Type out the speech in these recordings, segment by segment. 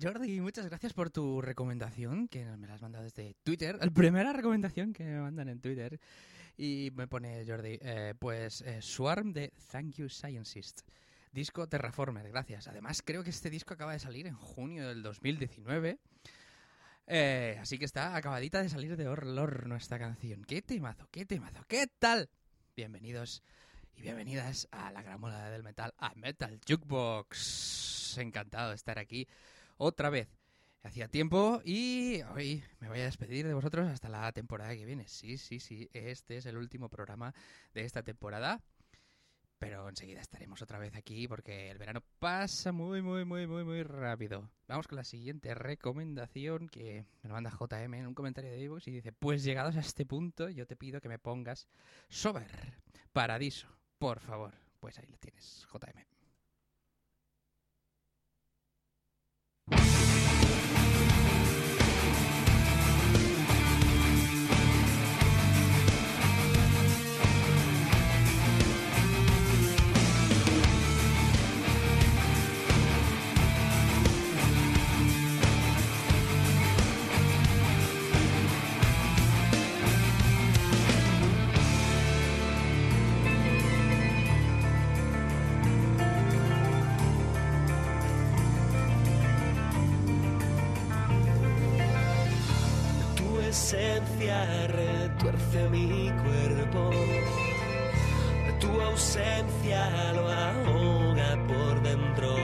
Jordi, muchas gracias por tu recomendación, que me la has mandado desde Twitter. La primera recomendación que me mandan en Twitter. Y me pone Jordi, eh, pues eh, Swarm de Thank You Scientist. Disco Terraformer, gracias. Además, creo que este disco acaba de salir en junio del 2019. Eh, así que está acabadita de salir de Horror nuestra canción. ¡Qué temazo, qué temazo! ¿Qué tal? Bienvenidos y bienvenidas a la gran del metal, a Metal Jukebox. Encantado de estar aquí otra vez. Hacía tiempo y hoy me voy a despedir de vosotros hasta la temporada que viene. Sí, sí, sí, este es el último programa de esta temporada. Pero enseguida estaremos otra vez aquí porque el verano pasa muy, muy, muy, muy, muy rápido. Vamos con la siguiente recomendación que me manda JM en un comentario de Evox y dice, pues llegados a este punto yo te pido que me pongas Sober, Paradiso, por favor. Pues ahí lo tienes, JM. Retuerce mi cuerpo. Tu ausencia lo ahoga por dentro.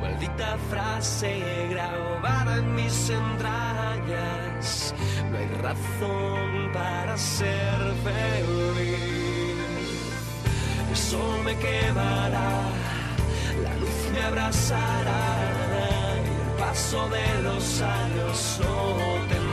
Maldita frase grabada en mis entrañas. No hay razón para ser feliz. El sol me quemará, la luz me abrazará. Y el paso de los años no tendrá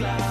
me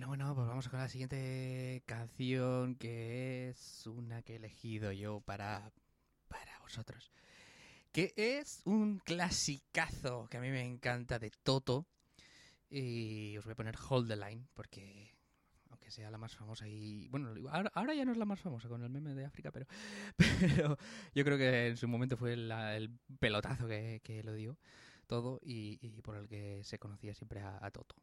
bueno, bueno, pues vamos con la siguiente canción que es una que he elegido yo para, para vosotros. Que es un clasicazo que a mí me encanta de Toto. Y os voy a poner Hold the Line porque aunque sea la más famosa y bueno, ahora, ya no es la más famosa con el meme de África, pero, yo creo que en su momento fue el pelotazo que, que lo dio todo y, por el que se conocía siempre a Toto.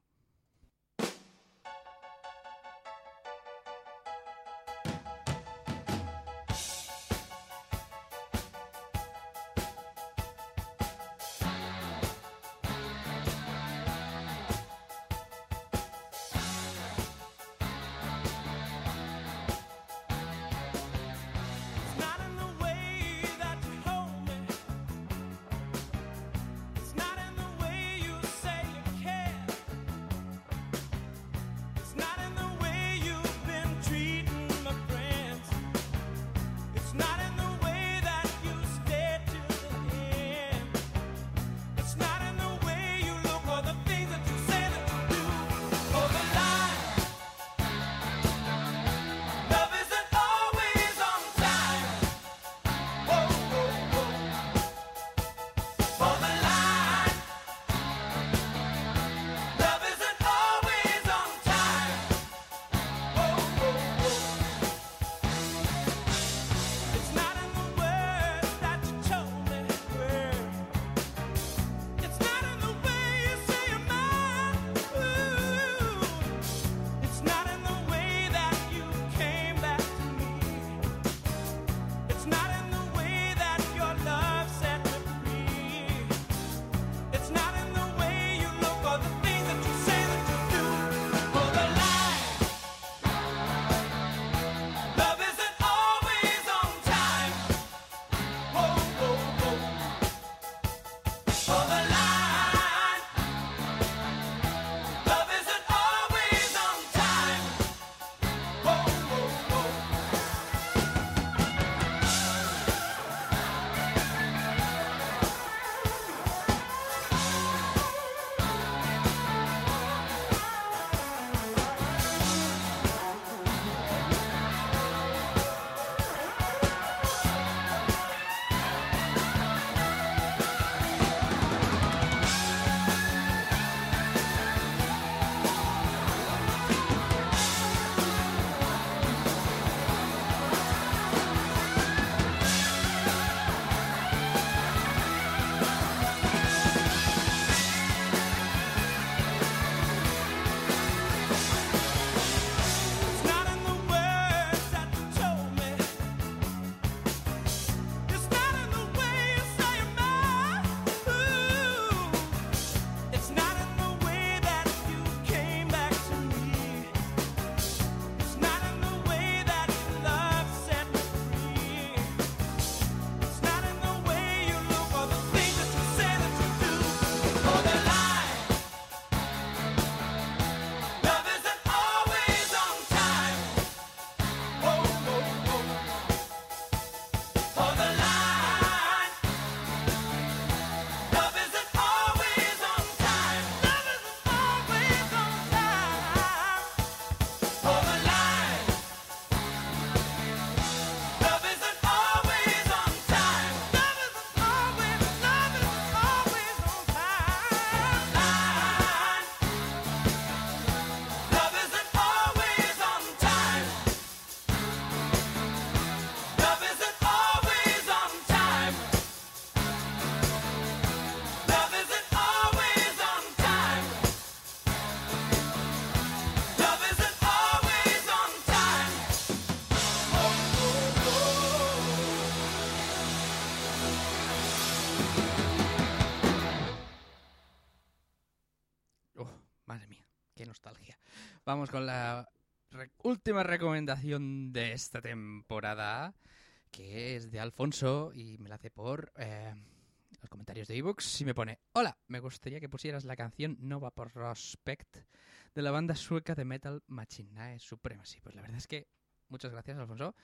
Vamos con la última recomendación de esta temporada, que es de Alfonso y me la hace por eh, los comentarios de ebooks y me pone, hola, me gustaría que pusieras la canción Nova Prospect de la banda sueca de metal Machinae Supremacy. Pues la verdad es que muchas gracias Alfonso,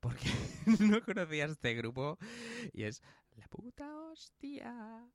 porque no conocía este grupo y es la puta hostia.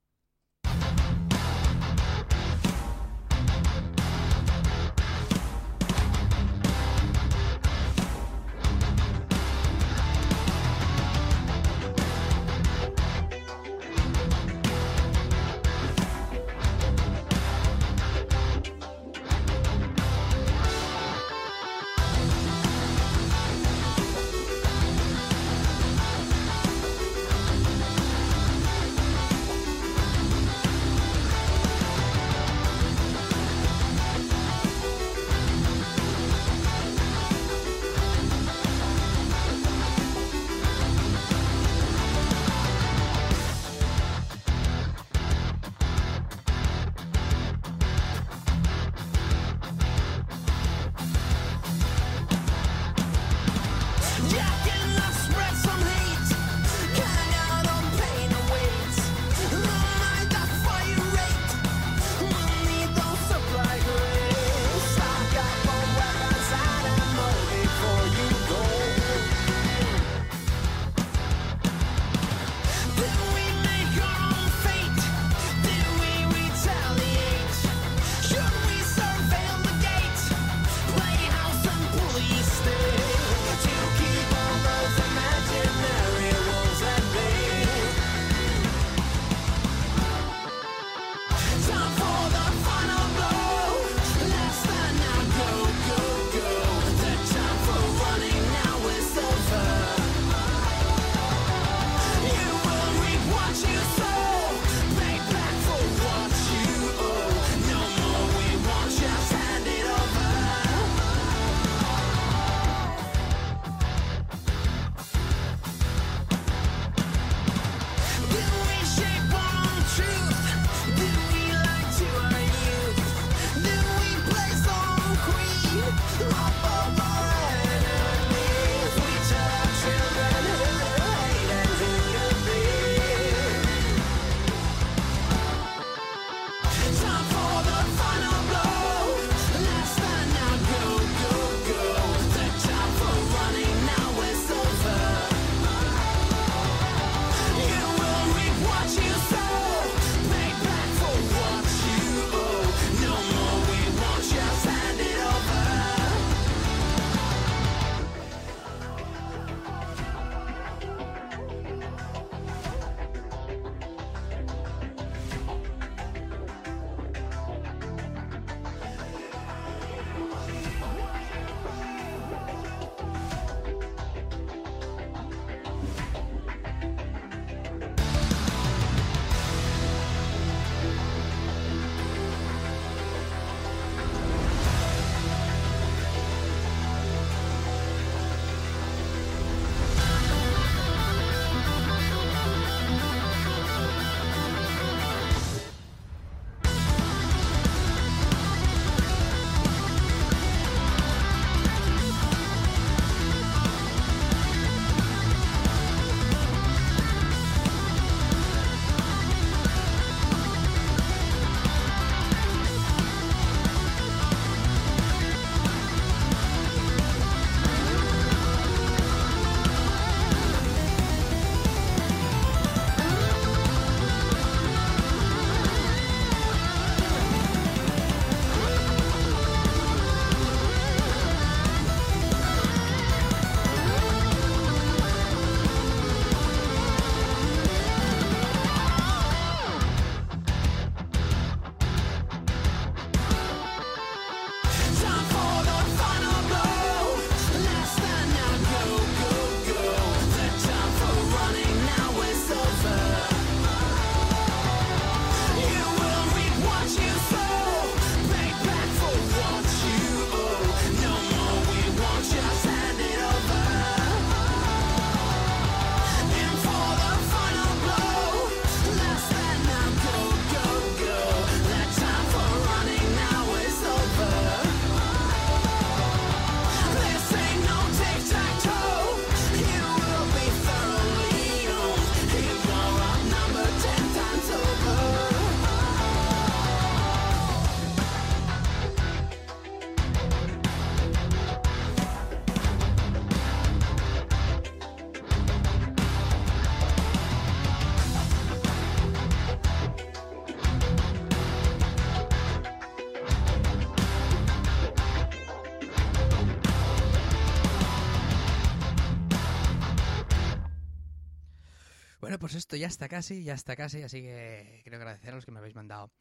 Esto ya está casi, ya está casi, así que quiero agradecer a los que me habéis mandado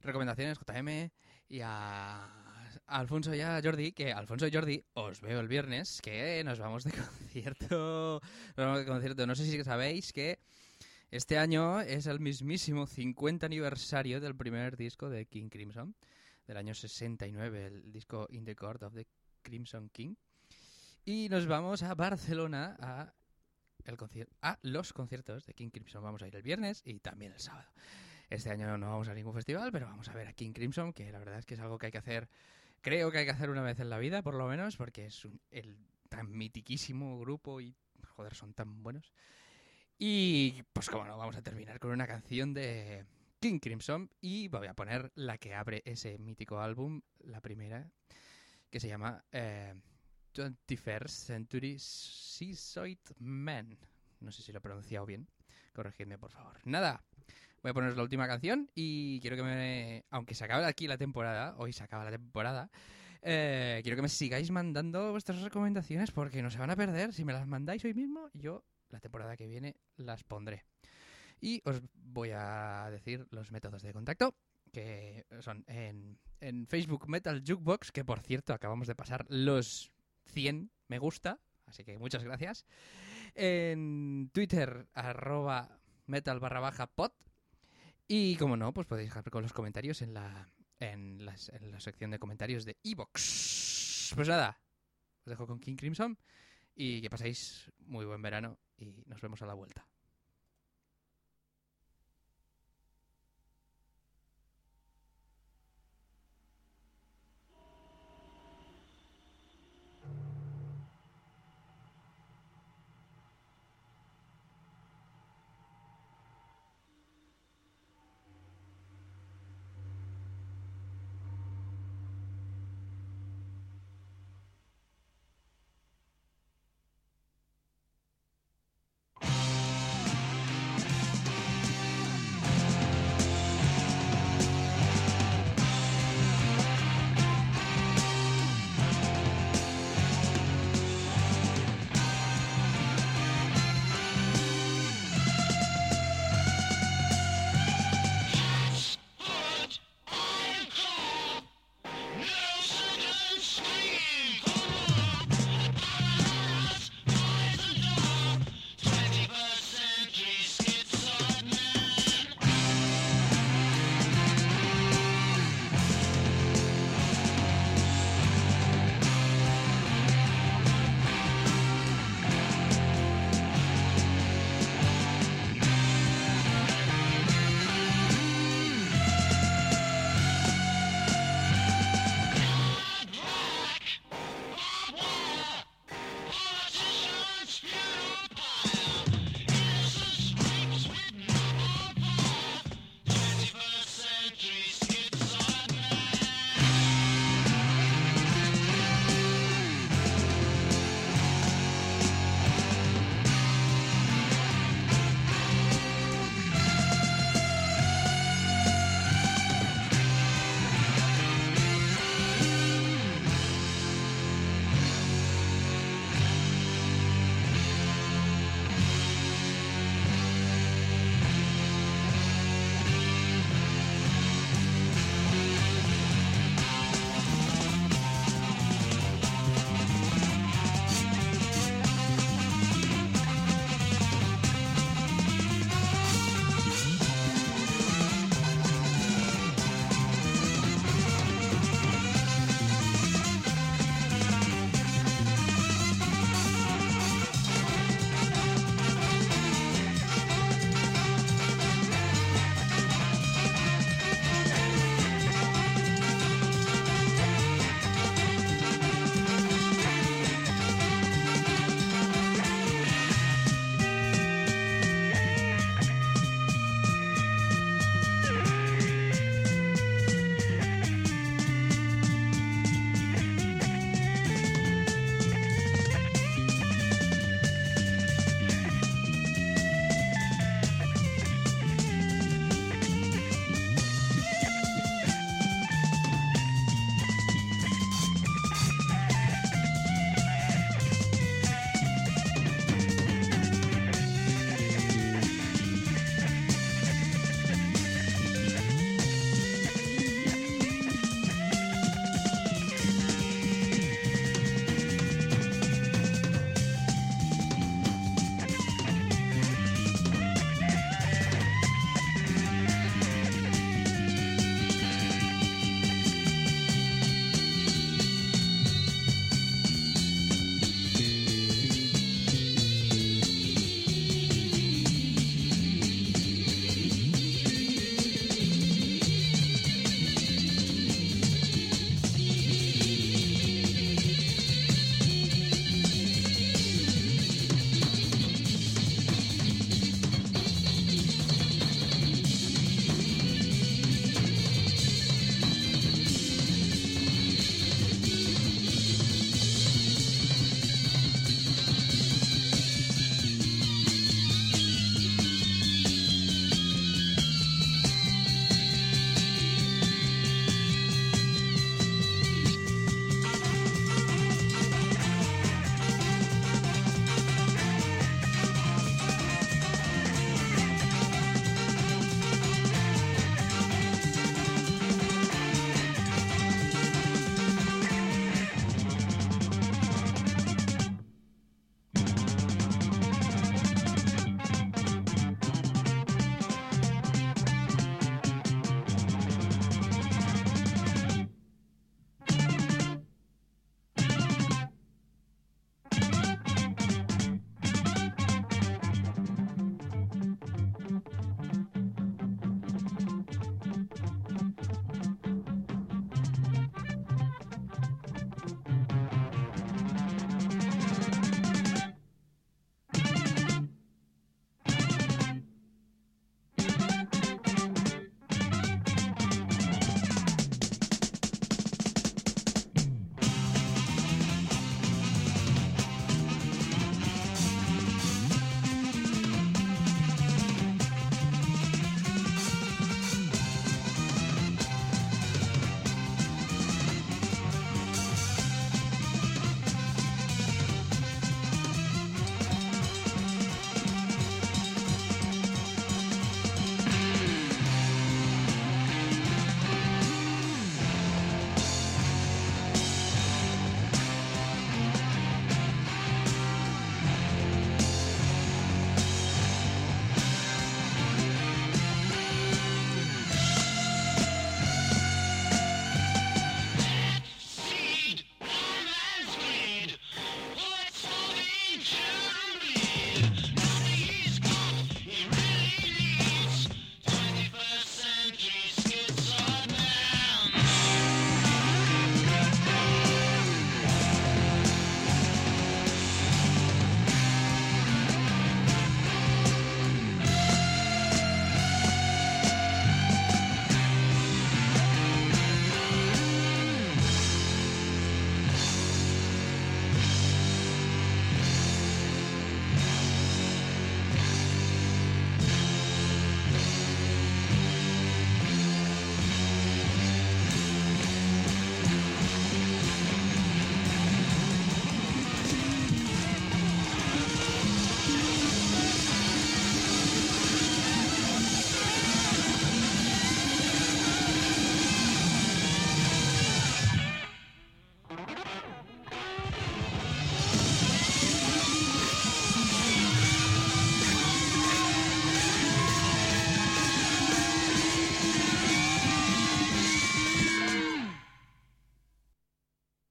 recomendaciones, JM, y a Alfonso y a Jordi, que Alfonso y Jordi, os veo el viernes, que nos vamos de concierto. Nos vamos de concierto. No sé si sabéis que este año es el mismísimo 50 aniversario del primer disco de King Crimson, del año 69, el disco In the Court of the Crimson King. Y nos vamos a Barcelona a, a los conciertos de King Crimson. Vamos a ir el viernes y también el sábado. Este año no vamos a ningún festival, pero vamos a ver a King Crimson, que la verdad es que es algo que hay que hacer, creo que hay que hacer una vez en la vida, por lo menos, porque es un- el tan mitiquísimo grupo y, joder, son tan buenos. Y pues como no, vamos a terminar con una canción de King Crimson y voy a poner la que abre ese mítico álbum, la primera, que se llama eh, 21st Century Seaside Man. No sé si lo he pronunciado bien, corregidme por favor. Nada, voy a poneros la última canción y quiero que me... Aunque se acabe aquí la temporada, hoy se acaba la temporada, eh, quiero que me sigáis mandando vuestras recomendaciones porque no se van a perder. Si me las mandáis hoy mismo, yo la temporada que viene las pondré. Y os voy a decir los métodos de contacto, que son en, en Facebook Metal Jukebox, que por cierto acabamos de pasar los 100 me gusta, así que muchas gracias. En Twitter, arroba metal barra baja pod. Y como no, pues podéis dejar con los comentarios en la, en, en la sección de comentarios de Evox. Pues nada, os dejo con King Crimson y que paséis muy buen verano y nos vemos a la vuelta.